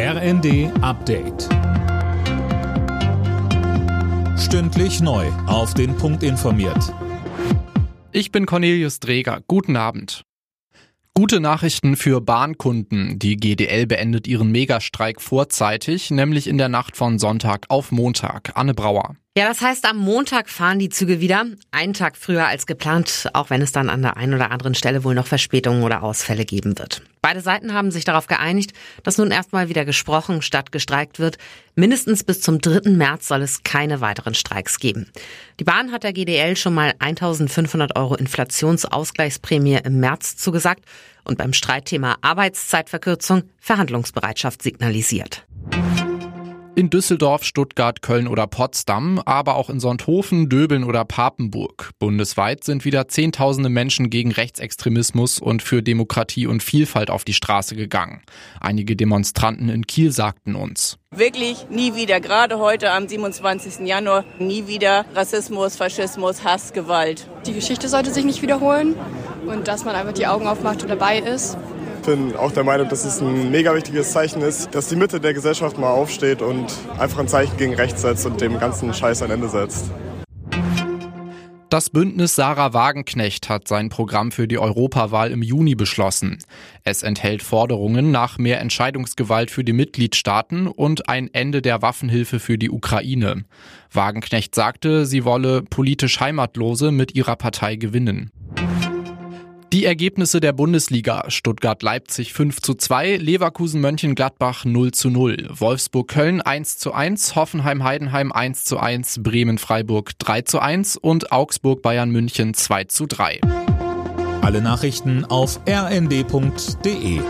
RND Update. Stündlich neu. Auf den Punkt informiert. Ich bin Cornelius Dreger. Guten Abend. Gute Nachrichten für Bahnkunden. Die GDL beendet ihren Megastreik vorzeitig, nämlich in der Nacht von Sonntag auf Montag. Anne Brauer. Ja, das heißt, am Montag fahren die Züge wieder, einen Tag früher als geplant, auch wenn es dann an der einen oder anderen Stelle wohl noch Verspätungen oder Ausfälle geben wird. Beide Seiten haben sich darauf geeinigt, dass nun erstmal wieder gesprochen statt gestreikt wird. Mindestens bis zum 3. März soll es keine weiteren Streiks geben. Die Bahn hat der GDL schon mal 1500 Euro Inflationsausgleichsprämie im März zugesagt und beim Streitthema Arbeitszeitverkürzung Verhandlungsbereitschaft signalisiert. In Düsseldorf, Stuttgart, Köln oder Potsdam, aber auch in Sonthofen, Döbeln oder Papenburg. Bundesweit sind wieder Zehntausende Menschen gegen Rechtsextremismus und für Demokratie und Vielfalt auf die Straße gegangen. Einige Demonstranten in Kiel sagten uns. Wirklich nie wieder, gerade heute am 27. Januar, nie wieder Rassismus, Faschismus, Hass, Gewalt. Die Geschichte sollte sich nicht wiederholen und dass man einfach die Augen aufmacht und dabei ist bin auch der Meinung, dass es ein mega wichtiges Zeichen ist, dass die Mitte der Gesellschaft mal aufsteht und einfach ein Zeichen gegen rechts setzt und dem ganzen Scheiß ein Ende setzt. Das Bündnis Sarah Wagenknecht hat sein Programm für die Europawahl im Juni beschlossen. Es enthält Forderungen nach mehr Entscheidungsgewalt für die Mitgliedstaaten und ein Ende der Waffenhilfe für die Ukraine. Wagenknecht sagte, sie wolle politisch Heimatlose mit ihrer Partei gewinnen. Die Ergebnisse der Bundesliga. Stuttgart-Leipzig 5 zu 2, Leverkusen-Mönchengladbach 0 zu 0, Wolfsburg-Köln 1 zu 1, Hoffenheim-Heidenheim 1 zu 1, Bremen-Freiburg 3 zu 1 und Augsburg-Bayern-München 2 zu 3. Alle Nachrichten auf rnd.de